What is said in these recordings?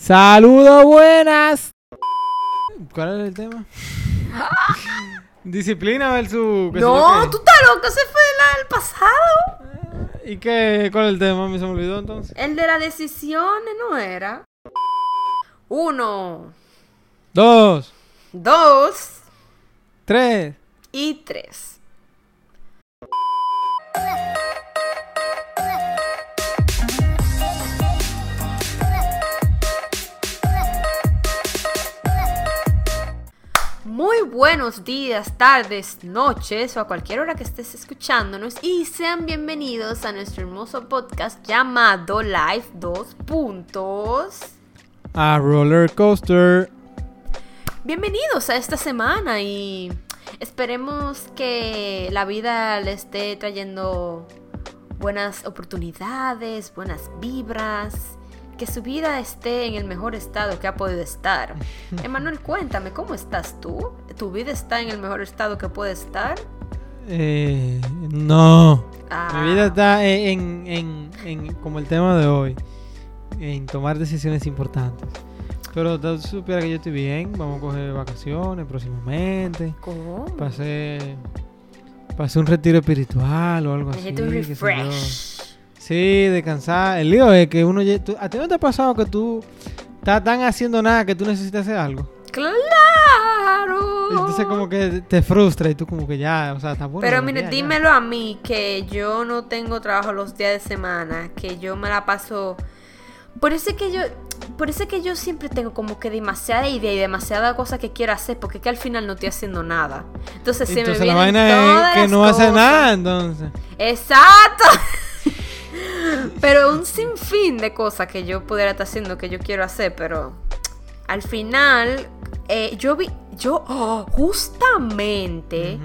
Saludos, buenas. ¿Cuál es el tema? Disciplina versus... yo No, tú estás loco, ese fue la- el pasado. ¿Y qué? ¿Cuál es el tema? Me se me olvidó entonces. El de las decisiones no era. Uno, Dos, dos tres. y tres. Muy buenos días, tardes, noches o a cualquier hora que estés escuchándonos y sean bienvenidos a nuestro hermoso podcast llamado Live 2 Puntos. A roller coaster. Bienvenidos a esta semana y esperemos que la vida le esté trayendo buenas oportunidades, buenas vibras, que su vida esté en el mejor estado que ha podido estar. Emanuel, cuéntame, ¿cómo estás tú? ¿Tu vida está en el mejor estado que puede estar? Eh, no. Ah. Mi vida está en, en, en, como el tema de hoy. En tomar decisiones importantes. Pero tú supieras que yo estoy bien. Vamos a coger vacaciones próximamente. ¿Cómo? Pasé, pasé un retiro espiritual o algo así. Necesito un refresh. Sí, descansar. El lío es que uno... tú- ¿A ti no te ha pasado que tú estás tan haciendo nada que tú necesitas hacer algo? ¡Claro! Entonces como que te frustra y tú como que ya, o sea, está bueno. Pero mire, ya. dímelo a mí que yo no tengo trabajo los días de semana, que yo me la paso. Por eso es que yo, por eso es que yo siempre tengo como que demasiada idea y demasiada cosa que quiero hacer, porque es que al final no estoy haciendo nada. Entonces se me Entonces la vienen vaina todas es que las no hace nada, entonces. Exacto. pero un sinfín de cosas que yo pudiera estar haciendo que yo quiero hacer, pero al final eh, yo vi, yo oh, justamente.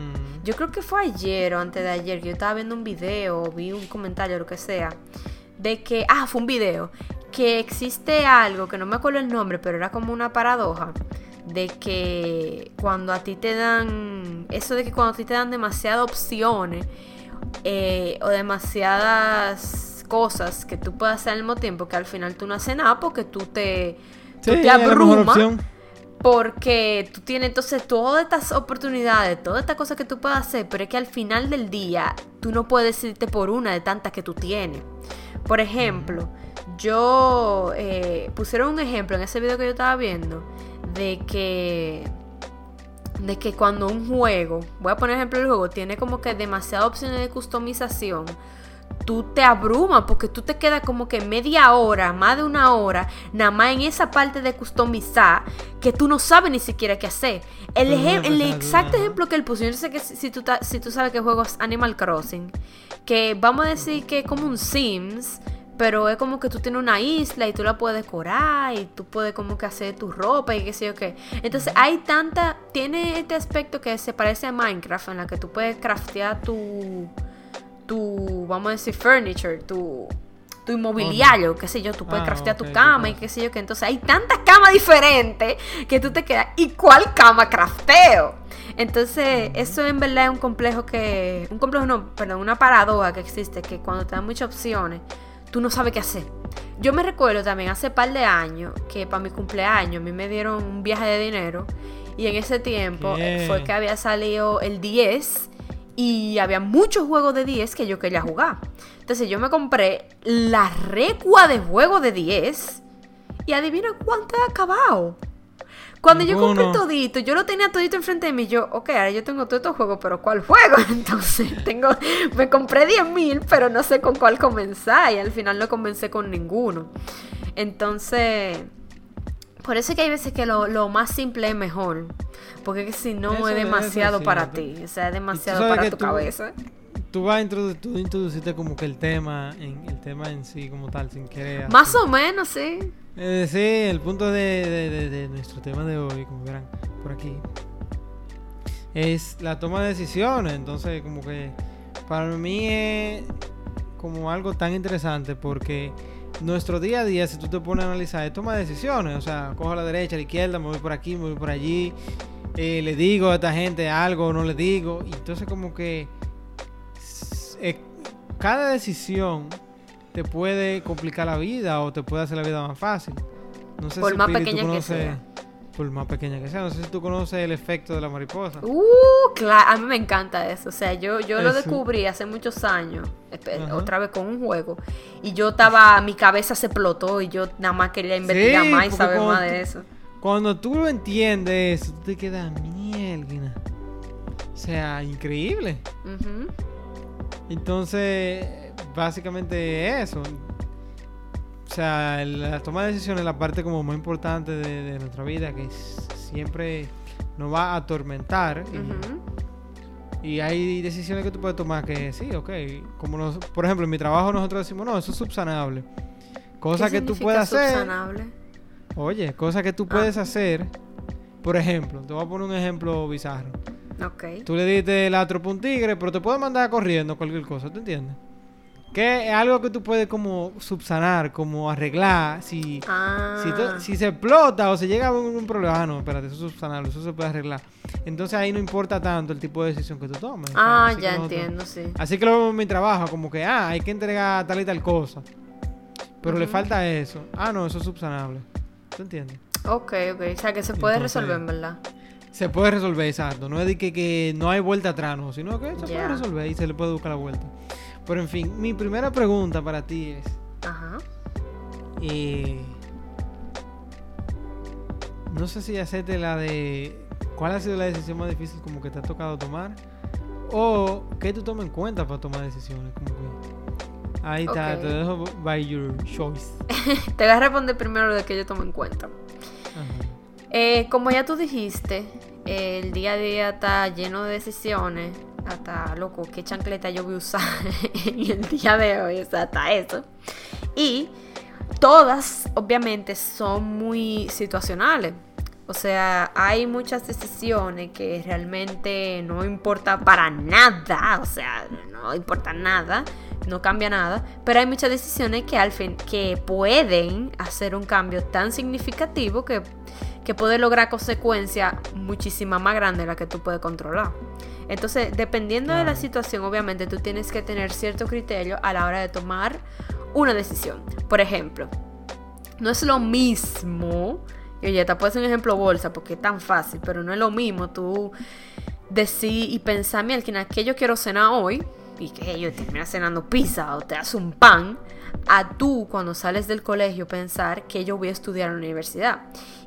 Yo creo que fue ayer o antes de ayer que yo estaba viendo un video o vi un comentario lo que sea de que, ah, fue un video, que existe algo que no me acuerdo el nombre, pero era como una paradoja de que cuando a ti te dan, eso de que cuando a ti te dan demasiadas opciones eh, o demasiadas cosas que tú puedas hacer al mismo tiempo, que al final tú no haces nada porque tú te, tú Sí, te la mejor abrumas. Porque tú tienes entonces todas estas oportunidades, todas estas cosas que tú puedes hacer, pero es que al final del día tú no puedes decidirte por una de tantas que tú tienes. Por ejemplo, yo eh, pusieron un ejemplo en ese video que yo estaba viendo de que de que cuando un juego, voy a poner ejemplo el juego, tiene como que demasiadas opciones de customización, tú te abrumas porque tú te quedas como que media hora, más de una hora, nada más en esa parte de customizar que tú no sabes ni siquiera qué hacer. El, ejem- el exacto ejemplo que él puso, yo no sé que si tú, si tú sabes que juego es Animal Crossing, que vamos a decir que es como un Sims, pero es como que tú tienes una isla y tú la puedes decorar y tú puedes como que hacer tu ropa y qué sé yo qué. Entonces hay tanta, tiene este aspecto que se parece a Minecraft en la que tú puedes craftear tu, tu, vamos a decir, furniture, tu, tu inmobiliario, qué sé yo, tú puedes Ah, craftear tu cama y qué sé yo qué. Entonces hay tantas camas diferentes que tú te quedas, ¿y cuál cama crafteo? Entonces, eso en verdad es un complejo que. Un complejo no, perdón, una paradoja que existe, que cuando te dan muchas opciones, tú no sabes qué hacer. Yo me recuerdo también hace par de años que para mi cumpleaños a mí me dieron un viaje de dinero. Y en ese tiempo eh, ¿Qué? fue que había salido el 10 y había muchos juegos de 10 que yo quería jugar. Entonces yo me compré la recua de juego de 10 Y adivina cuánto he acabado. Cuando yo compré todito, yo lo tenía todito enfrente de mí. Yo, ok, ahora yo tengo todos estos juegos, pero ¿cuál juego? Entonces, tengo, me compré 10 mil, pero no sé con cuál comenzar. Y al final no comencé con ninguno. Entonces, por eso es que hay veces que lo, lo más simple es mejor. Porque es que si no Eso- es demasiado es para ti. O sea, es demasiado para tu tú- cabeza. Tú vas a introdu- tú introducirte como que el tema, en, el tema en sí como tal, sin querer. Más así. o menos, sí. Eh, sí, el punto de, de- de- de nuestro tema de hoy, como verán por aquí, es la toma de decisiones. Entonces, como que para mí es como algo tan interesante porque nuestro día a día, si tú te pones a analizar, es toma de decisiones. O sea, cojo a la derecha, a la izquierda, me voy por aquí, me voy por allí. eh, le digo a esta gente algo o no le digo. Y entonces, como que eh, cada decisión te puede complicar la vida o te puede hacer la vida más fácil. No sé Por si más tú pequeña que conoces- sea. Por más pequeña que sea. No sé si tú conoces el efecto de la mariposa. Uh, claro, a mí me encanta eso. O sea, yo, yo lo descubrí hace muchos años, Ajá. otra vez con un juego. Y yo estaba, mi cabeza se explotó y yo nada más quería investigar Sí, más y saber más de eso. Cuando tú lo entiendes, tú te quedas mierda. O sea, increíble. Entonces, básicamente eso. O sea, la toma de decisiones es la parte como más importante de, de nuestra vida que siempre nos va a atormentar. y- hay decisiones que tú puedes tomar que sí, ok. Como nos- por ejemplo, en mi trabajo nosotros decimos, no, eso es subsanable. Cosas ¿Qué que tú puedes hacer. subsanable? Oye, cosas que tú Ah. puedes hacer. Por ejemplo, te voy a poner un ejemplo bizarro. Ok. Tú le diste el atro un tigre, pero te puede mandar corriendo cualquier cosa, ¿te entiendes? Que es algo que tú puedes como subsanar, como arreglar. Si, Ah, si, te- si se explota o se llega a un, un problema, ah, no, espérate, eso es subsanable, eso se puede arreglar. Entonces ahí no importa tanto el tipo de decisión que tú tomes. o sea, ah ya entiendo, sí. Así que lo vemos en mi trabajo, como que, ah, hay que entregar tal y tal cosa. Pero le falta eso. Ah, no, eso es subsanable. ¿Tú entiendes? Ok, ok. O sea, que se puede Entonces- resolver, verdad. Se puede resolver, exacto. No es de que, que no hay vuelta atrás, no, sino que se puede resolver y se le puede buscar la vuelta. Pero en fin, mi primera pregunta para ti es: Ajá. eh, No sé si hacerte la de. ¿Cuál ha sido la decisión más difícil como que te ha tocado tomar? O qué tú tomas en cuenta para tomar decisiones. Como que... Ahí está, te dejo by your choice. Te voy a responder primero lo de que yo tomo en cuenta. Ajá. Eh, como ya tú dijiste, el día a día está lleno de decisiones. Hasta, loco, qué chancleta yo voy a usar en el día de hoy. O sea, hasta eso. Y todas, obviamente, son muy situacionales. O sea, hay muchas decisiones que realmente no importa para nada. O sea, no importa nada. No cambia nada. Pero hay muchas decisiones que al fin que pueden hacer un cambio tan significativo que, que puede lograr consecuencias muchísimas más grandes de las que tú puedes controlar. Entonces, dependiendo de la situación, obviamente tú tienes que tener cierto criterio a la hora de tomar una decisión. Por ejemplo, no es lo mismo, y oye, te puedo hacer un ejemplo bolsa porque es tan fácil, pero no es lo mismo tú decir y pensar, mira, que yo quiero cenar hoy, y que yo termina cenando pizza o te hace un pan, a tú cuando sales del colegio pensar que yo voy a estudiar en la universidad.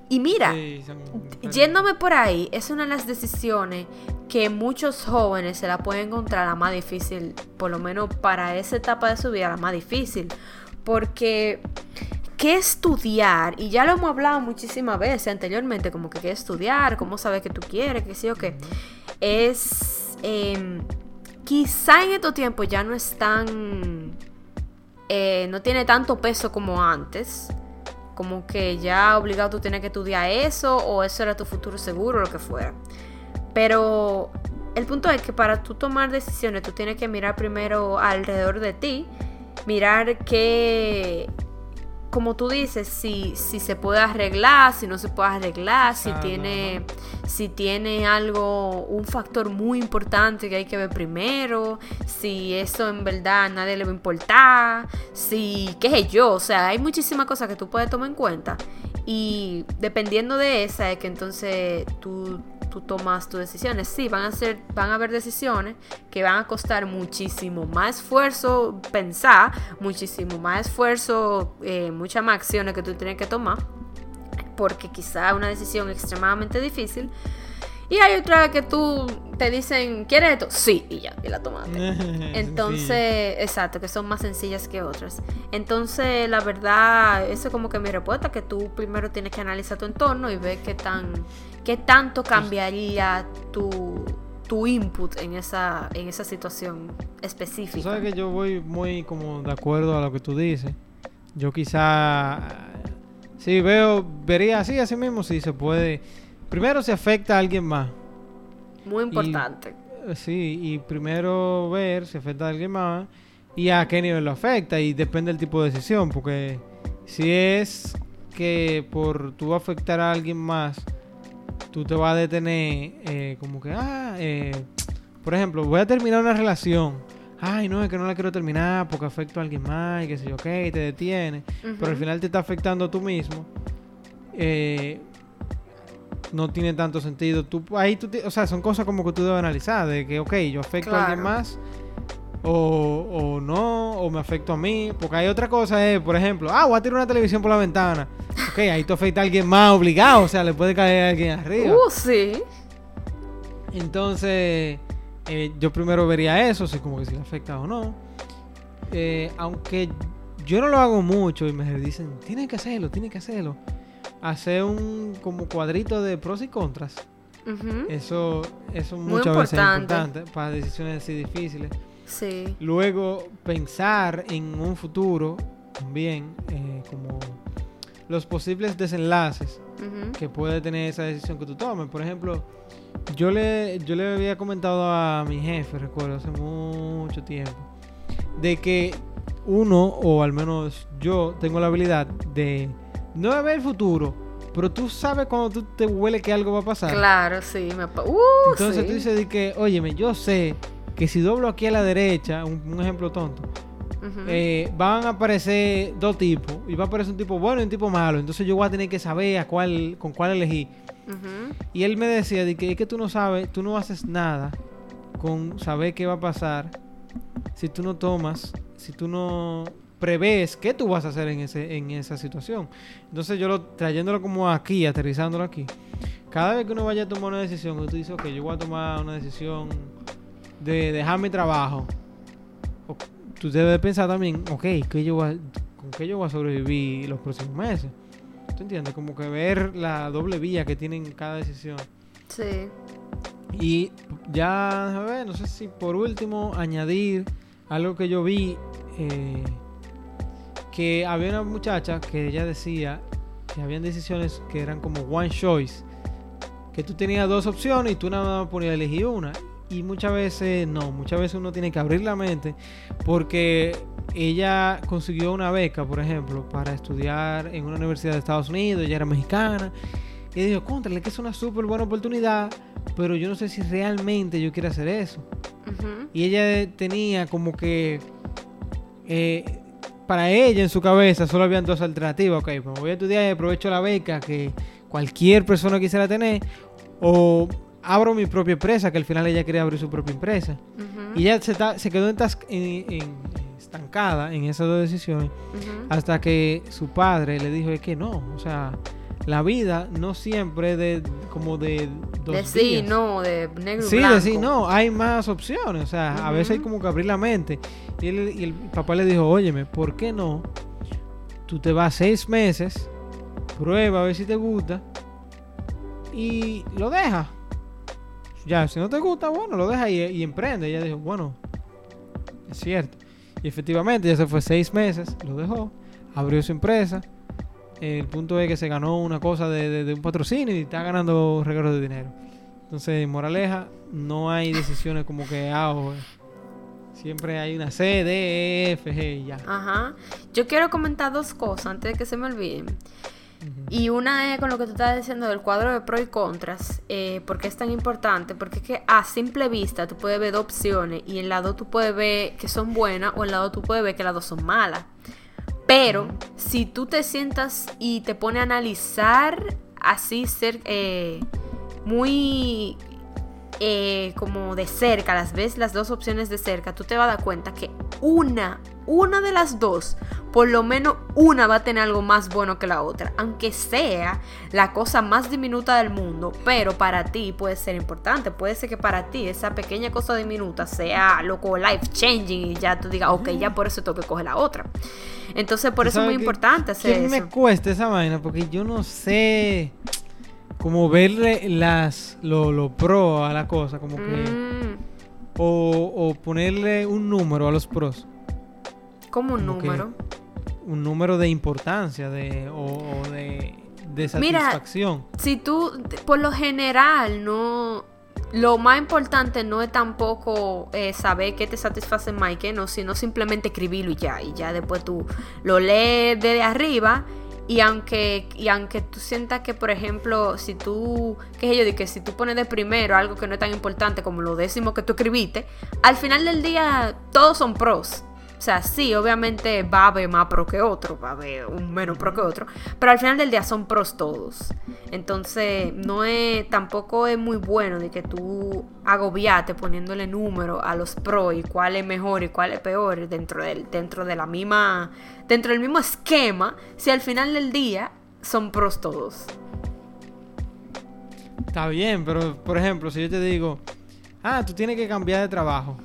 Y mira, Sí, son diferentes. Yéndome por ahí, es una de las decisiones que muchos jóvenes se la pueden encontrar la más difícil, por lo menos para esa etapa de su vida, la más difícil. Porque, ¿qué estudiar? Y ya lo hemos hablado muchísimas veces anteriormente, como que qué estudiar, cómo saber que tú quieres, qué sé yo qué. Es, em, quizá en estos tiempos ya no es tan, eh, no tiene tanto peso como antes como que ya obligado tú tienes que estudiar eso o eso era tu futuro seguro lo que fuera. Pero el punto es que para tú tomar decisiones tú tienes que mirar primero alrededor de ti, mirar qué, como tú dices, si, si se puede arreglar, si no se puede arreglar, si Exacto, tiene, si tiene algo, un factor muy importante que hay que ver primero, si eso en verdad a nadie le va a importar, si, qué sé yo, o sea, hay muchísimas cosas que tú puedes tomar en cuenta y dependiendo de esa es que entonces tú tú tomas tus decisiones. Sí, van a ser, van a haber decisiones que van a costar muchísimo más esfuerzo pensar, muchísimo más esfuerzo, eh, muchas más acciones que tú tienes que tomar, porque quizá una decisión extremadamente difícil. Y hay otra que tú te dicen, ¿quieres esto? Sí, y ya, y la tomaste. Entonces, exacto, que son más sencillas que otras. Entonces, la verdad, eso es como que mi respuesta, que tú primero tienes que analizar tu entorno y ver qué tan, qué tanto cambiaría tu, tu input en esa, en esa situación específica. Tú sabes que yo voy muy como de acuerdo a lo que tú dices. Yo quizá, sí veo, vería así, así mismo, si se puede primero se afecta a alguien más. Muy importante. Sí, y primero ver si afecta a alguien más y a qué nivel lo afecta y depende del tipo de decisión, porque si es que por tú afectar a alguien más, tú te vas a detener eh, como que, ah, eh, por ejemplo, voy a terminar una relación. Ay, no, es que no la quiero terminar porque afecto a alguien más y que sé yo, ok, te detiene. Pero al final te está afectando tú mismo. Eh, no tiene tanto sentido. Tú, ahí tú, o sea, son cosas como que tú debes analizar, de que, ok, yo afecto a alguien más, o, o, no, o me afecto a mí, porque hay otra cosa, es, por ejemplo, ah, voy a tirar una televisión por la ventana. Ok, ahí tú afecta a alguien más obligado, o sea, le puede caer a alguien arriba. Uh, sí. Entonces, eh, yo primero vería eso, si como que si le afecta o no. Eh, aunque yo no lo hago mucho y me dicen, tienen que hacerlo, tienen que hacerlo hacer un como cuadrito de pros y contras. Eso, eso muchas veces es importante para decisiones así difíciles. Sí. Luego, pensar en un futuro también, eh, como los posibles desenlaces que puede tener esa decisión que tú tomes. Por ejemplo, yo le, yo le había comentado a mi jefe, recuerdo, hace mucho tiempo, de que uno, o al menos yo, tengo la habilidad de no ver el futuro, pero tú sabes cuando tú te huele que algo va a pasar. Claro, sí. Me uh, Entonces tú dices que, óyeme, yo sé que si doblo aquí a la derecha, un, ejemplo tonto, eh, van a aparecer dos tipos. Y va a aparecer un tipo bueno y un tipo malo. Entonces yo voy a tener que saber a cuál, con cuál elegir. Y él me decía de que es que tú no sabes, tú no haces nada con saber qué va a pasar si tú no tomas, si tú no prevés qué tú vas a hacer en, ese, en esa situación. Entonces yo lo trayéndolo como aquí, aterrizándolo aquí. Cada vez que uno vaya a tomar una decisión, tú dices, ok, yo voy a tomar una decisión de dejar mi trabajo. tú debes pensar también, ok, ¿qué yo ¿con qué yo voy a sobrevivir los próximos meses? ¿Tú entiendes? Como que ver la doble vía que tienen cada decisión. Sí. Y ya, a ver, no sé si por último añadir algo que yo vi. Eh, que había una muchacha que ella decía que habían decisiones que eran como one choice, que tú tenías dos opciones y tú nada más ponías a elegir una. Y muchas veces no, muchas veces uno tiene que abrir la mente porque ella consiguió una beca, por ejemplo, para estudiar en una universidad de Estados Unidos, ella era mexicana. Y dijo, contrale, que es una súper buena oportunidad, pero yo no sé si realmente yo quiero hacer eso. Y ella tenía como que eh, para ella en su cabeza solo habían dos alternativas. Ok, pues voy a estudiar y aprovecho la beca que cualquier persona quisiera tener. O abro mi propia empresa, que al final ella quería abrir su propia empresa. Y ella se, se quedó estancada en esas dos decisiones. Hasta que su padre le dijo, es que no, o sea, la vida no siempre de como de dos de sí, no, de negro sí, de sí, no, hay más opciones, o sea, a veces hay como que abrir la mente. Y, el papá le dijo, óyeme, ¿por qué no? Tú te vas seis meses, prueba a ver si te gusta y lo deja. Ya, si no te gusta, bueno, lo deja y, y emprende. Y ella dijo, bueno, es cierto. Y efectivamente, ya se fue seis meses, lo dejó, abrió su empresa el punto es que se ganó una cosa de, un patrocinio y está ganando regalos de dinero. Entonces, moraleja, no hay decisiones como que ah, Siempre hay una C, D, E, F, G y ya. Ajá. Yo quiero comentar dos cosas antes de que se me olviden. Y una es con lo que tú estás diciendo del cuadro de pros y contras, eh, porque es tan importante, porque es que a simple vista tú puedes ver dos opciones y en la dos tú puedes ver que son buenas o en la dos tú puedes ver que las dos son malas. Pero si tú te sientas y te pones a analizar así ser eh, muy eh, como de cerca, las ves las dos opciones de cerca, tú te vas a dar cuenta que una, una de las dos, por lo menos una va a tener algo más bueno que la otra, aunque sea la cosa más diminuta del mundo, pero para ti puede ser importante, puede ser que para ti esa pequeña cosa diminuta sea loco life changing y ya tú digas, ok, ya por eso tengo que coger la otra. Entonces por eso es muy importante hacer eso. me cuesta esa vaina? Porque yo no sé como verle las lo, lo pro a la cosa, como que Mm, o, o ponerle un número a los pros, como un Como número. un número de importancia de o, o de, de Mira, satisfacción. si tú, por lo general, no. Lo más importante no es tampoco eh, saber qué te satisface más y qué no, sino simplemente escribirlo y ya. Y ya después tú lo lees desde arriba. Y aunque, y aunque tú sientas que, por ejemplo, si tú, qué sé yo, de que si tú pones de primero algo que no es tan importante como lo décimo que tú escribiste, al final del día todos son pros. O sea, sí, obviamente va a haber más pro que otro, va a haber un menos pro que otro, pero al final del día son pros todos. Entonces, no es, tampoco es muy bueno de que tú agobiate poniéndole número a los pros y cuál es mejor y cuál es peor dentro del, dentro de la misma, dentro del mismo esquema, si al final del día son pros todos. Está bien, pero por ejemplo, si yo te digo, ah, tú tienes que cambiar de trabajo.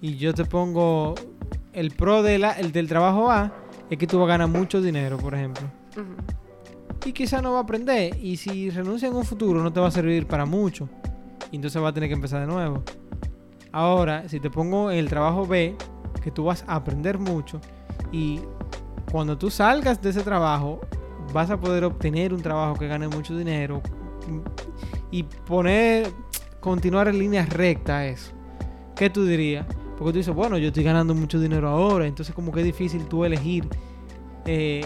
Y yo te pongo el pro de la- el del trabajo A, es que tú vas a ganar mucho dinero, por ejemplo. Y quizá no va a aprender. Y si renuncia en un futuro, no te va a servir para mucho. Y entonces va a tener que empezar de nuevo. Ahora, si te pongo el trabajo B, que tú vas a aprender mucho. Y cuando tú salgas de ese trabajo, vas a poder obtener un trabajo que gane mucho dinero. Y poner, continuar en línea recta eso. ¿Qué tú dirías? Porque tú dices, bueno, yo estoy ganando mucho dinero ahora. Entonces como que es difícil tú elegir. eh,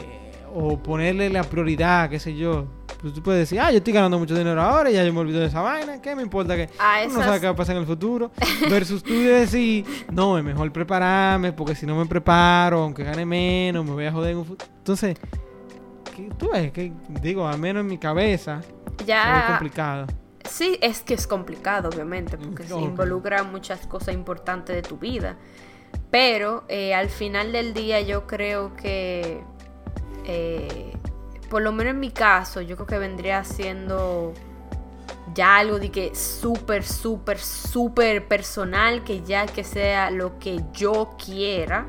o ponerle la prioridad, qué sé yo. Pues tú puedes decir, ah, yo estoy ganando mucho dinero ahora, ya yo me olvido de esa vaina, ¿qué me importa que A uno no sabe esas- qué va a pasar en el futuro? Versus tú decir, no, es mejor prepararme, porque si no me preparo, aunque gane menos, me voy a joder en un futuro. Entonces, ¿qué- tú ves que, digo, al menos en mi cabeza, es Ya, complicado. Sí, es que es complicado, obviamente, porque se involucra muchas cosas importantes de tu vida. Pero eh, al final del día yo creo que, eh, por lo menos en mi caso, yo creo que vendría siendo ya algo de que súper, súper, súper personal, que ya que sea lo que yo quiera.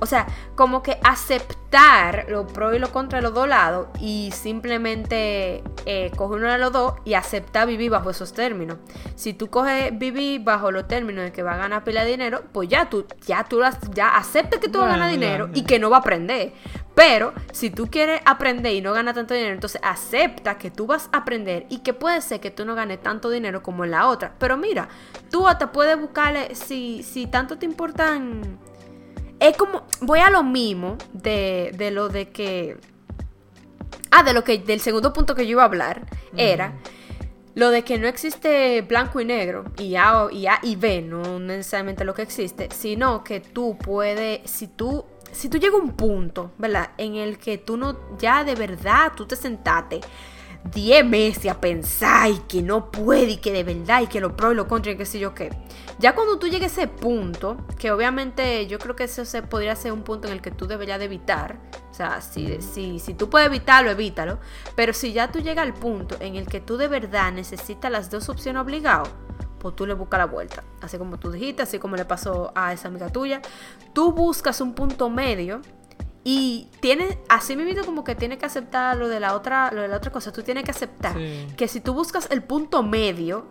O sea, como que aceptar lo pro y lo contra de los dos lados y simplemente eh, coger uno de los dos y aceptar vivir bajo esos términos. Si tú coges vivir bajo los términos de que va a ganar pila de dinero, pues ya tú, ya tú ya acepta que tú vas a ganar dinero y que no va a aprender. Pero si tú quieres aprender y no ganar tanto dinero, entonces acepta que tú vas a aprender y que puede ser que tú no ganes tanto dinero como en la otra. Pero mira, tú hasta puedes buscarle, si, si tanto te importan... Es como, voy a lo mismo de, de lo de que... Ah, de lo que, del segundo punto que yo iba a hablar, era lo de que no existe blanco y negro, y A, y A y B, no necesariamente lo que existe, sino que tú puedes, si tú, si tú llegas a un punto, ¿verdad? En el que tú no, ya de verdad, tú te sentaste 10 meses a pensar y que no puede y que de verdad y que lo pro y lo contra y qué sé yo qué. Ya cuando tú llegues a ese punto, que obviamente yo creo que eso se podría ser un punto en el que tú deberías de evitar. O sea, si, si, si tú puedes evitarlo, evítalo. Pero si ya tú llegas al punto en el que tú de verdad necesitas las dos opciones obligados, pues tú le buscas la vuelta. Así como tú dijiste, así como le pasó a esa amiga tuya. Tú buscas un punto medio y tienes, así mismo como que tienes que aceptar lo de la otra, lo de la otra cosa. Tú tienes que aceptar Sí. que si tú buscas el punto medio,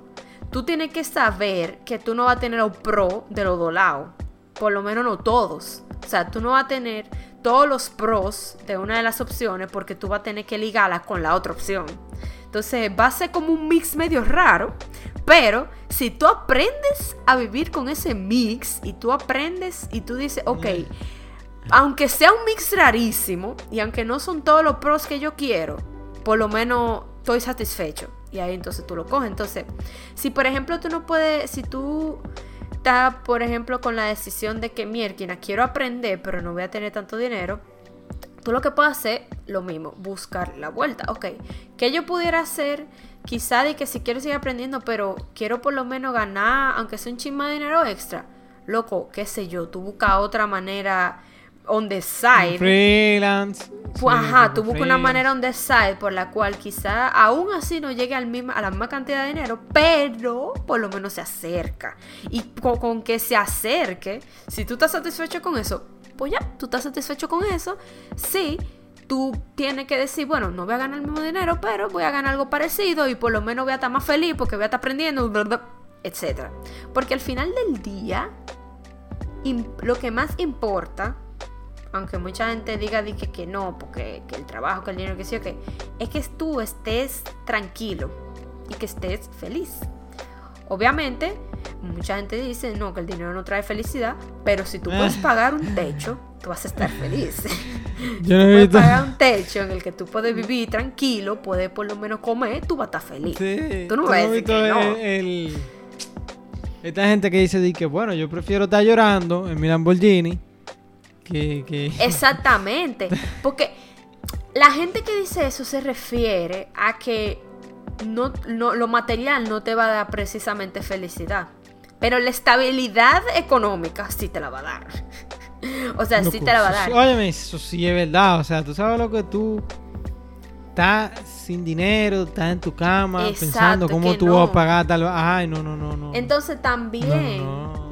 tú tienes que saber que tú no vas a tener los pro de los dos lados. Por lo menos no todos. O sea, tú no vas a tener todos los pros de una de las opciones porque tú vas a tener que ligarla con la otra opción. Entonces va a ser como un mix medio raro. Pero si tú aprendes a vivir con ese mix y tú aprendes y tú dices, ok, aunque sea un mix rarísimo y aunque no son todos los pros que yo quiero, por lo menos estoy satisfecho. Y ahí entonces tú lo coges. Entonces, si por ejemplo tú no puedes, si tú estás, por ejemplo, con la decisión de que mierda, quiero aprender, pero no voy a tener tanto dinero, tú lo que puedes hacer, lo mismo, buscar la vuelta. Ok, ¿qué yo pudiera hacer? Quizá de que si quiero seguir aprendiendo, pero quiero por lo menos ganar, aunque sea un chisme de dinero extra. Loco, qué sé yo, tú buscas otra manera on the side. Freelance. Pues, Sí, ajá, tú buscas una manera on the side por la cual quizá aún así no llegue al misma, a la misma cantidad de dinero, pero por lo menos se acerca. Y con, con que se acerque, si tú estás satisfecho con eso, pues ya, tú estás satisfecho con eso. Sí, tú tienes que decir, bueno, no voy a ganar el mismo dinero, pero voy a ganar algo parecido y por lo menos voy a estar más feliz porque voy a estar aprendiendo, etc. Porque al final del día, lo que más importa aunque mucha gente diga di que, que no, porque que el trabajo, que el dinero, que sí que, es que tú estés tranquilo y que estés feliz. Obviamente, mucha gente dice, no, que el dinero no trae felicidad, pero si tú puedes pagar un techo, tú vas a estar feliz. Yo no he puedes pagar un techo en el que tú puedes vivir tranquilo, puedes por lo menos comer, tú vas a estar feliz. Sí, Tú no ¿tú visto que no. el- el- Esta gente que dice di que, bueno, yo prefiero estar llorando en mi Lamborghini Exactamente. Porque la gente que dice eso se refiere a que no, no- lo material no te va a dar precisamente felicidad. Pero la estabilidad económica sí te la va a dar. o sea, sí te la va a dar. Óyeme, eso sí es verdad. O sea, tú sabes lo que tú estás sin dinero, estás en tu cama Exacto, pensando cómo tú vas a pagar tal Ay, no, no, no, no. Entonces también, no.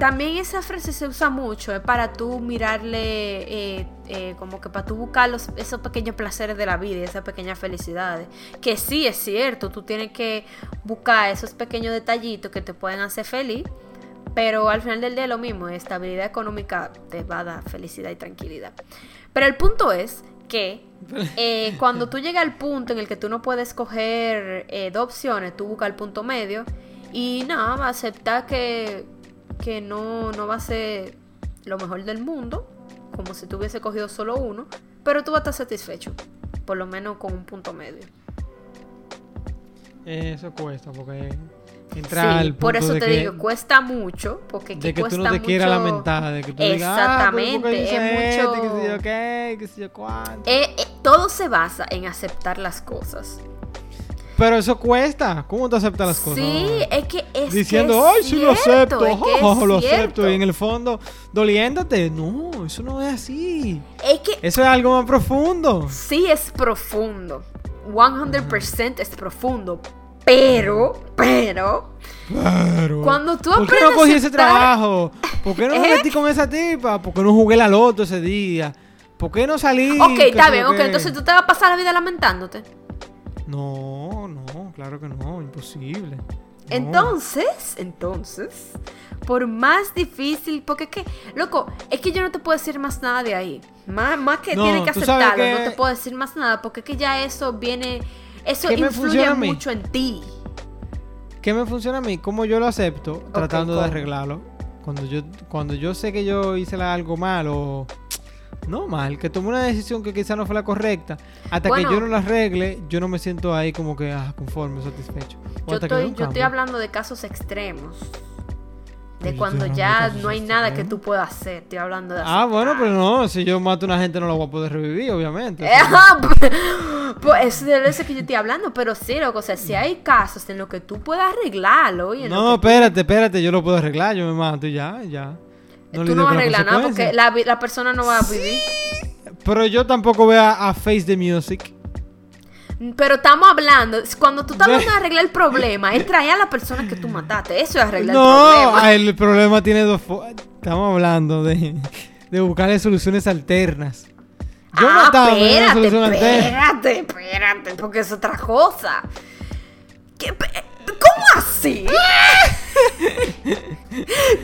También esa frase se usa mucho, es para tú mirarle, eh, eh, como que para tú buscar los- esos pequeños placeres de la vida y esas pequeñas felicidades. Que sí es cierto, tú tienes que buscar esos pequeños detallitos que te pueden hacer feliz, pero al final del día es lo mismo, estabilidad económica te va a dar felicidad y tranquilidad. Pero el punto es que eh, cuando tú llegas al punto en el que tú no puedes coger eh, dos opciones, tú buscas el punto medio y nada, aceptar que, que no, no va a ser lo mejor del mundo, como si tú hubiese cogido solo uno, pero tú vas a estar satisfecho, por lo menos con un punto medio. Eso cuesta porque entrar Sí, al por punto eso de te que, digo, cuesta mucho, porque de que tú no cuesta te quieras mucho- lamentar, de que tú digas, ah, ¿por qué Exactamente, es mucho- que sé yo qué, que yo cuánto. Eh, eh, todo se basa en aceptar las cosas. Pero eso cuesta. ¿Cómo tú aceptas las cosas? Sí, es que es Diciendo, que es ay, sí lo acepto, es que es oh, lo acepto. Y en el fondo, doliéndote. No, eso no es así. Es que Eso es algo más profundo. sí es profundo. 100% es profundo. Pero, pero, Claro. Cuando tú ¿Por qué no aprendes cogí ese trabajo? ¿Por qué no me ¿Eh? metí con esa tipa? ¿Por qué no jugué la loto ese día? ¿Por qué no salí? ok, ¿Qué está bien, ok, entonces tú te vas a pasar la vida lamentándote. No, no, claro que no, imposible. No. Entonces, entonces, por más difícil, porque es que, loco, es que yo no te puedo decir más nada de ahí. Más, más que No, tienes que aceptarlo, que- no te puedo decir más nada, porque es que ya eso viene, eso ¿Qué me influye mucho en ti. ¿Qué me funciona a mí? ¿Cómo yo lo acepto? Tratando de arreglarlo. Cuando yo, cuando yo sé que yo hice algo mal o... No mal, que tomé una decisión que quizá no fue la correcta. Hasta Bueno. que yo no la arregle, yo no me siento ahí como que ah, conforme, satisfecho. O Yo estoy, yo estoy hablando de casos extremos. De yo cuando ya no hay nada que tú puedas hacer. Estoy hablando de Ah, bueno, aceptar. pero no, si yo mato a una gente no la voy a poder revivir, obviamente. Ajá, pues, eso es de eso que yo estoy hablando, pero sí, loco, o sea, si hay casos en los que tú puedas arreglarlo y en no, espérate, espérate, yo lo puedo arreglar, yo me mato y ya, ya. Tú, no vas con a las arreglar nada porque la, la persona no va a vivir. Pero yo tampoco voy a, a face the music. Pero estamos hablando, cuando tú estás hablando de arreglar el problema, es traer a la persona que tú mataste. Eso es arreglar No, el problema. ah, el problema tiene dos Estamos hablando de, de buscarle soluciones alternas. Yo ah, mataba una espérate, espérate, espérate, porque es otra cosa. ¿Qué pe- ¿Cómo así?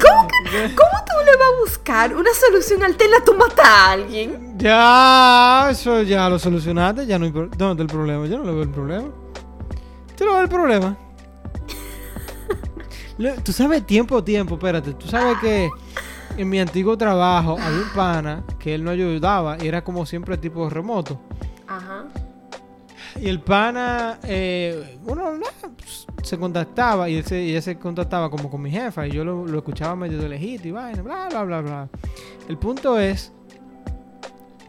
¿Cómo, que- ¿Cómo tú le vas a buscar una solución alterna tú matar a alguien? Ya, eso ya lo solucionaste, ya no hay pro- ¿Dónde está el problema? Yo no le veo el problema. Tú no ves el problema. Le- Tú sabes tiempo, tiempo, espérate. Tú sabes que en mi antiguo trabajo había un pana que él no ayudaba y era como siempre tipo remoto. Ajá. Y el pana, eh, uno nada, pues, se contactaba y él se, y él se contactaba como con mi jefa y yo lo, lo escuchaba medio de lejito y vaina, bla, bla, bla, bla. El punto es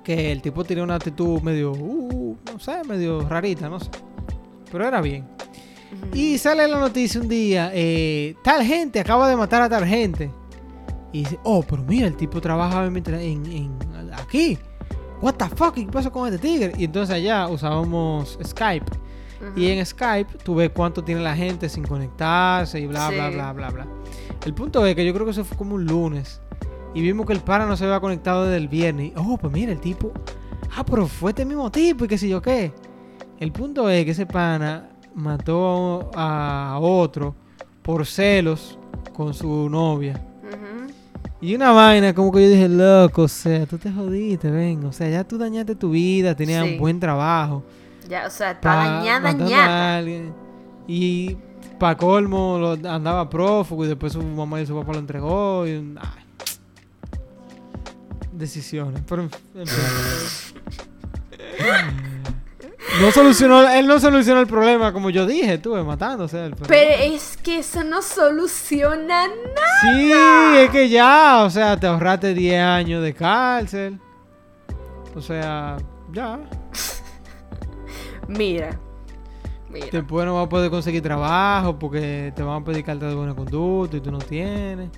que el tipo tenía una actitud medio, uh, no sé, medio rarita, no sé. Pero era bien. Y sale la noticia un día, eh, tal gente acaba de matar a tal gente. Y dice, oh, pero mira, el tipo trabaja en, en- en- aquí. What the fuck, ¿qué pasó con este tigre? Y entonces allá usábamos Skype. Y en Skype tú ves cuánto tiene la gente sin conectarse y bla, bla, Sí. bla, bla, bla. El punto es que yo creo que eso fue como un lunes. Y vimos que el pana no se había conectado desde el viernes. Y, oh, pues mira, el tipo. Ah, pero fue este mismo tipo y qué sé yo qué. El punto es que ese pana mató a otro por celos con su novia. Y una vaina como que yo dije, loco, o sea, tú te jodiste, ven. O sea, ya tú dañaste tu vida, tenías Sí. un buen trabajo. Ya, o sea, está pa- dañada, dañada. Y para colmo lo- andaba prófugo y después su mamá y su papá lo entregó. Y, ay. Decisiones. Pero, en- fin. no solucionó, él no solucionó el problema como yo dije, estuve matándose. Pero es que eso no soluciona nada. Sí, es que ya, o sea, te ahorraste 10 años de cárcel. O sea, ya. Mira. Mira. Después no vas a poder conseguir trabajo porque te van a pedir carta de buena conducta y tú no tienes.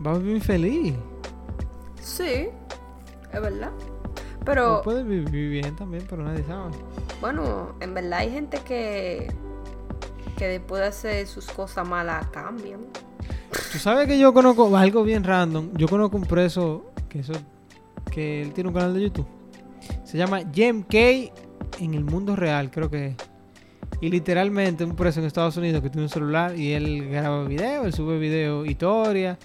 Vas a vivir feliz. Sí, es verdad. Pero, puedes vivir bien también, pero nadie sabe. bueno, en verdad hay gente que que después de hacer sus cosas malas cambian. Tú sabes que yo conozco algo bien random. Yo conozco un preso que eso que él tiene un canal de YouTube. Se llama Jem K en el mundo real, creo que. Y literalmente un preso en Estados Unidos que tiene un celular y él graba video, él sube video, historia,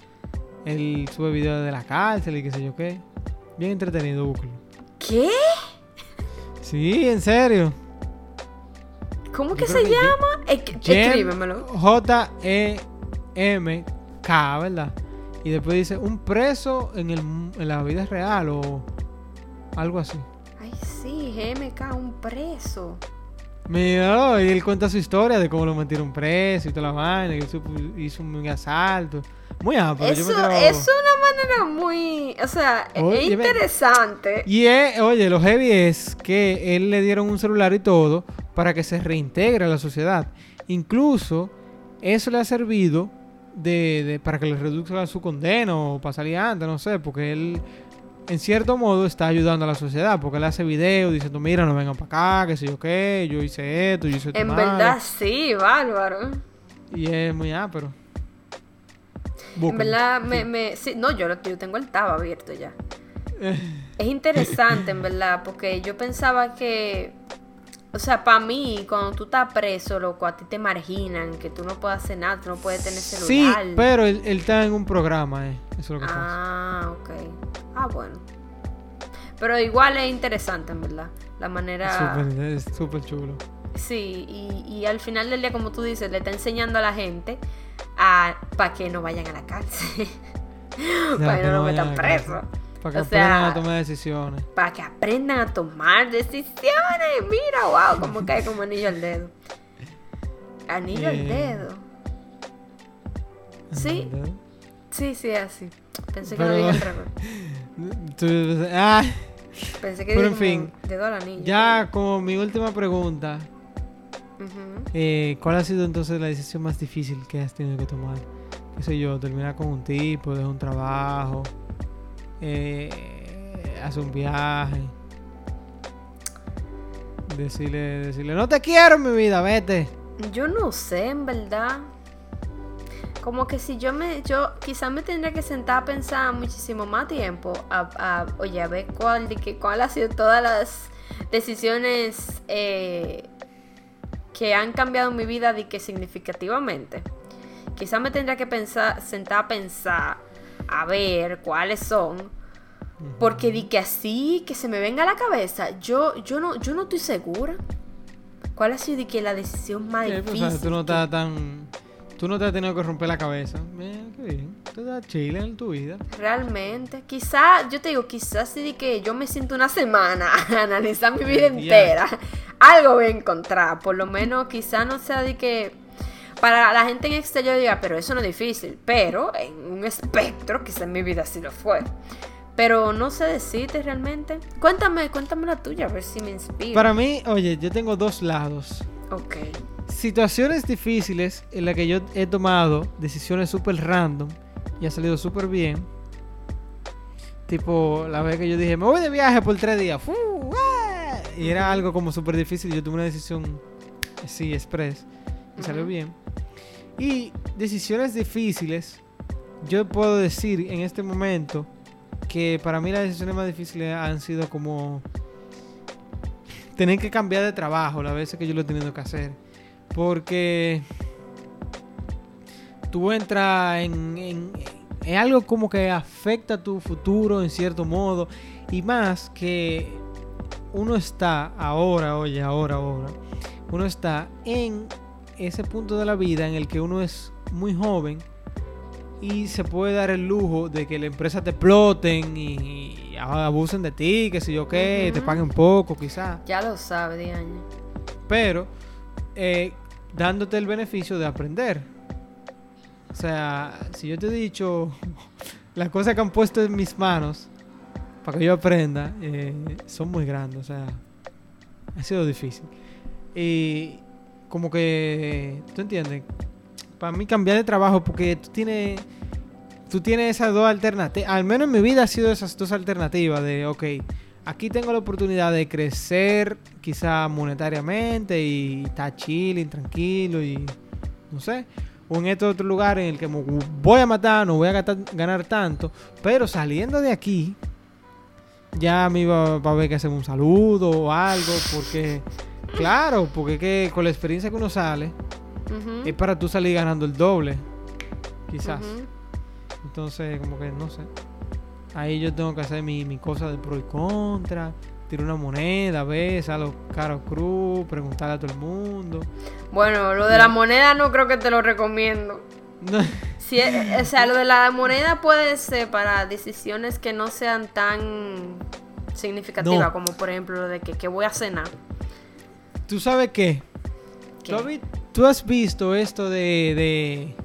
él sube video de la cárcel y qué sé yo qué. Bien entretenido. ¿Qué? Sí, en serio. ¿Cómo que se que llama? Escríbemelo. J-E-M-K, ¿verdad? Y después dice un preso en, el, en la vida real o algo así. Sí, GMK, un preso. Mira, y él cuenta su historia de cómo lo metieron preso y toda la vaina, que hizo un asalto. Muy amplio. yo Eso me quiero- es una manera muy, o sea, e- Oye, es ve- interesante. Y es- oye, lo heavy es que él le dieron un celular y todo para que se reintegre a la sociedad. Incluso eso le ha servido de, de- para que le reduzca su condena o para salir antes, no sé, porque él en cierto modo está ayudando a la sociedad, porque él hace videos diciendo, mira, no vengan para acá, que sé yo qué, yo hice esto, yo hice esto. En malo". verdad, sí, bárbaro. Y es muy ápero. En verdad, me, me, sí, no, yo, yo tengo el tab abierto ya. Es interesante, en verdad, porque yo pensaba que, o sea, para mí, cuando tú estás preso, loco, a ti te marginan, que tú no puedes hacer nada, tú no puedes tener Sí, celular. pero él, él está en un programa, eh. Eso es lo que pasa. Ah, ok. Ah, bueno. Pero igual es interesante, en verdad. La manera... Es súper chulo. Sí, y, y al final del día, como tú dices, le está enseñando a la gente a para que no vayan a la cárcel. para que no lo metan preso. Para que O aprendan sea, a tomar decisiones. Para que aprendan a tomar decisiones. Mira, wow, como cae como anillo al dedo. Anillo al Eh. dedo. Sí, ¿Entendés? sí, sí, así. Pensé que Pero- lo dije al revés. Tú- ah, Pensé que Pero en fin, dedo al anillo. ya como mi última pregunta, eh, ¿cuál ha sido entonces la decisión más difícil que has tenido que tomar? ¿Qué sé yo? ¿Terminar con un tipo? ¿Dejar un trabajo? Eh, ¿Hacer un viaje? Decirle, decirle, no te quiero mi vida, vete. Yo no sé, en verdad. Como que si yo me, yo quizás me tendría que sentar a pensar muchísimo más tiempo, a, a- oye, a ver cuál, de que, cuál ha sido todas las decisiones eh, que han cambiado mi vida de que significativamente. Quizás me tendría que pensar, sentar a pensar, a ver cuáles son, porque di que así, que se me venga a la cabeza, yo, yo no, yo no estoy segura. ¿Cuál ha sido de que la decisión más Sí, pues, o difícil? sea, tú no estás tan... Tú no te has tenido que romper la cabeza. Mira, qué bien. Tú estás chile en tu vida. Realmente, quizá, yo te digo, quizás sí de que yo me siento una semana a analizar mi vida entera. Algo voy a encontrar, por lo menos quizá no sea de que para la gente en exterior diga, pero eso no es difícil, pero en un espectro, quizá en mi vida sí lo fue. Pero no sé decirte realmente. Cuéntame, cuéntame la tuya, a ver si me inspira. Para mí, oye, yo tengo dos lados. Ok. Situaciones difíciles en las que yo he tomado decisiones súper random y ha salido súper bien. Tipo, la vez que yo dije, me voy de viaje por tres días. ¡Ah! Y era algo como súper difícil. Yo tomé una decisión así, express. Y salió bien. Y decisiones difíciles, yo puedo decir en este momento que para mí las decisiones más difíciles han sido como tener que cambiar de trabajo las veces que yo lo he tenido que hacer. Porque tú entras en, en- en algo como que afecta tu futuro en cierto modo. Y más que uno está ahora, oye, ahora, ahora. Uno está en ese punto de la vida en el que uno es muy joven y se puede dar el lujo de que la empresa te exploten y, y abusen de ti, que sé yo qué, te paguen poco quizás. Ya lo sabe, Diana. Pero eh, dándote el beneficio de aprender. O sea, si yo te he dicho las cosas que han puesto en mis manos para que yo aprenda, eh, son muy grandes. O sea, ha sido difícil. Y como que, ¿tú entiendes? Para mí cambiar de trabajo porque tú tienes... Tú tienes esas dos alternativas. Al menos en mi vida ha sido esas dos alternativas de, ok, aquí tengo la oportunidad de crecer quizá monetariamente y estar chilling, tranquilo y no sé. O en este otro lugar en el que me voy a matar, no voy a ganar tanto. Pero saliendo de aquí, ya me iba a haber que hacer un saludo o algo. Porque, claro, porque es que con la experiencia que uno sale, es para tú salir ganando el doble. Quizás. Entonces, como que no sé. Ahí yo tengo que hacer mi, mi cosa de pro y contra. Tirar una moneda, ver, a los caros cruz, preguntarle a todo el mundo. Bueno, lo de la moneda no creo que te lo recomiendo. No, Si, eh, o sea, lo de la moneda puede ser para decisiones que no sean tan significativas, No. como por ejemplo lo de que, que voy a cenar. ¿Tú sabes qué? ¿Tú, has tú has visto esto de, de.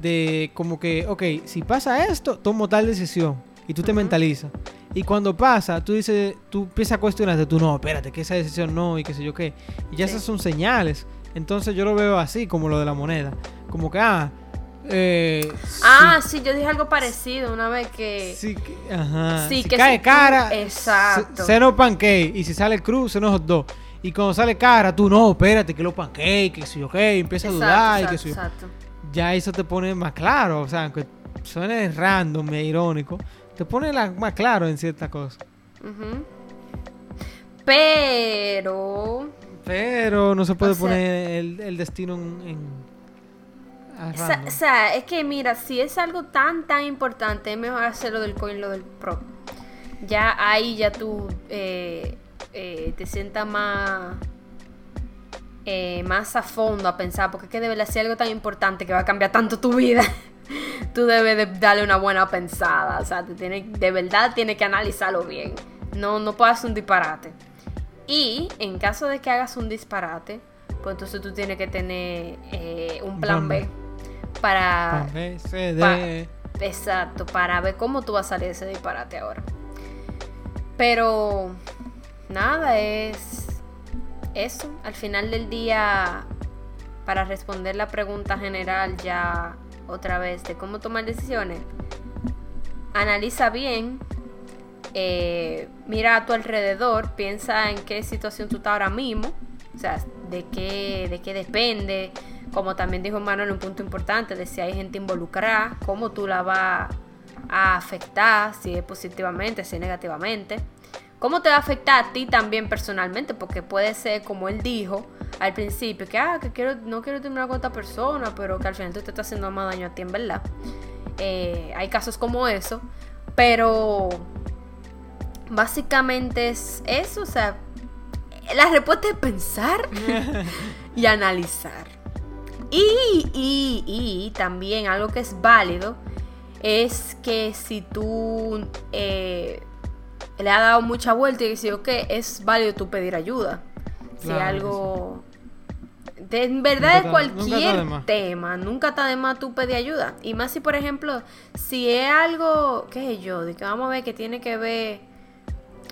de como que, ok, si pasa esto, tomo tal decisión. Y tú te mentalizas. Y cuando pasa, tú dices, tú empiezas a cuestionarte, tú no, espérate, que esa decisión no, y qué sé yo qué. Y ya Sí. esas son señales. Entonces yo lo veo así, como lo de la moneda. Como que, ah, eh, Ah, sí, yo dije algo parecido una vez que... Sí, que- ajá. Sí, si que cae si cara, Exacto. se- seno pancake. Y si sale cruz, seno hot dog. Y cuando sale cara, tú no, espérate, que los pancakes, que si yo qué, empieza a Exacto, dudar y exacto, que si exacto. Ya eso te pone más claro. O sea, aunque suene random e irónico, te pone la- más claro en ciertas cosas. Ujú. Pero... Pero no se puede O sea- poner el, el destino en. en- o sea, es que mira, si es algo tan, tan importante, es mejor hacerlo del coin, lo del pro. Ya ahí ya tú eh, eh, te sientas más, eh, más a fondo a pensar, porque es que de verdad si algo tan importante que va a cambiar tanto tu vida, tú debes de darle una buena pensada. O sea, te tiene, de verdad tienes que analizarlo bien. No, no puedes hacer un disparate. Y en caso de que hagas un disparate, pues entonces tú tienes que tener eh, un plan B. Para... Plan B, C, D. pa- Exacto, para ver cómo tú vas a salir de ese disparate ahora. Pero nada, es eso. Al final del día, para responder la pregunta general ya otra vez de cómo tomar decisiones, analiza bien, eh, mira a tu alrededor, piensa en qué situación tú estás ahora mismo, o sea, de qué, de qué depende, como también dijo Manuel, un punto importante de si hay gente involucrada, cómo tú la vas a afectar, si es positivamente, si es negativamente. ¿Cómo te va a afectar a ti también personalmente? Porque puede ser, como él dijo al principio, que, ah, que quiero, no quiero terminar con esta persona, pero que al final tú te estás haciendo más daño a ti, en verdad. Eh, hay casos como eso, pero básicamente es eso, o sea, la respuesta es pensar y analizar. Y, y, y también algo que es válido es que si tú eh, le has dado mucha vuelta y dices, ok, es válido tú pedir ayuda. Si Claro que algo De, en verdad, de nunca cualquier tema, nunca está de más tú pedir ayuda. Y más si, por ejemplo, si es algo, qué sé yo, de que vamos a ver que tiene que ver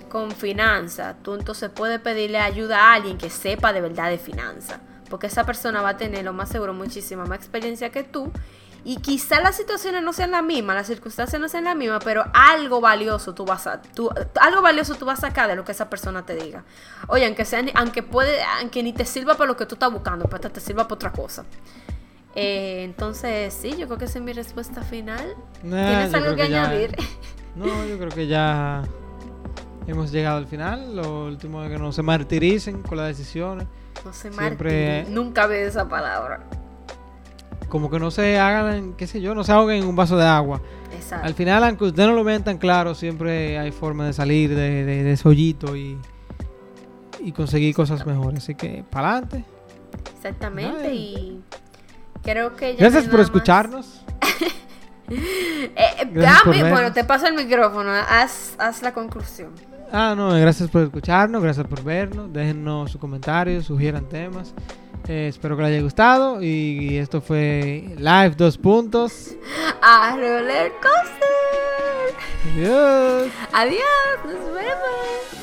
con finanzas, tú entonces puedes pedirle ayuda a alguien que sepa de verdad de finanzas. Porque esa persona va a tener, lo más seguro, muchísima más experiencia que tú. Y quizá las situaciones no sean las mismas, las circunstancias no sean las mismas, pero algo valioso tú vas a, tú- algo valioso tú vas a sacar de lo que esa persona te diga. Oye, aunque sea, ni- aunque puede, aunque ni te sirva para lo que tú estás buscando, pero hasta te sirva para otra cosa. Eh, entonces, sí, yo creo que esa es mi respuesta final. Nah, ¿Tienes algo que, que ya- añadir? No, yo creo que ya hemos llegado al final. Lo último es que no se martiricen con las decisiones. No sé, Siempre-. Nunca vi esa palabra. Como que no se hagan, qué sé yo, no se ahoguen en un vaso de agua. Exacto. Al final, aunque usted no lo vean tan claro, siempre hay forma de salir de, de, de ese hoyito y, y conseguir cosas mejores. Así que, para adelante. Exactamente. Ay. Y creo que ya. Gracias por escucharnos. Eh, eh, Gracias por dame- bueno, te paso el micrófono. Haz, haz la conclusión. Ah, no, gracias por escucharnos, gracias por vernos. Déjennos sus comentarios, sugieran temas. Eh, espero que les haya gustado. Y esto fue Live Dos Puntos. A roller coaster. Adiós. Adiós. Nos vemos.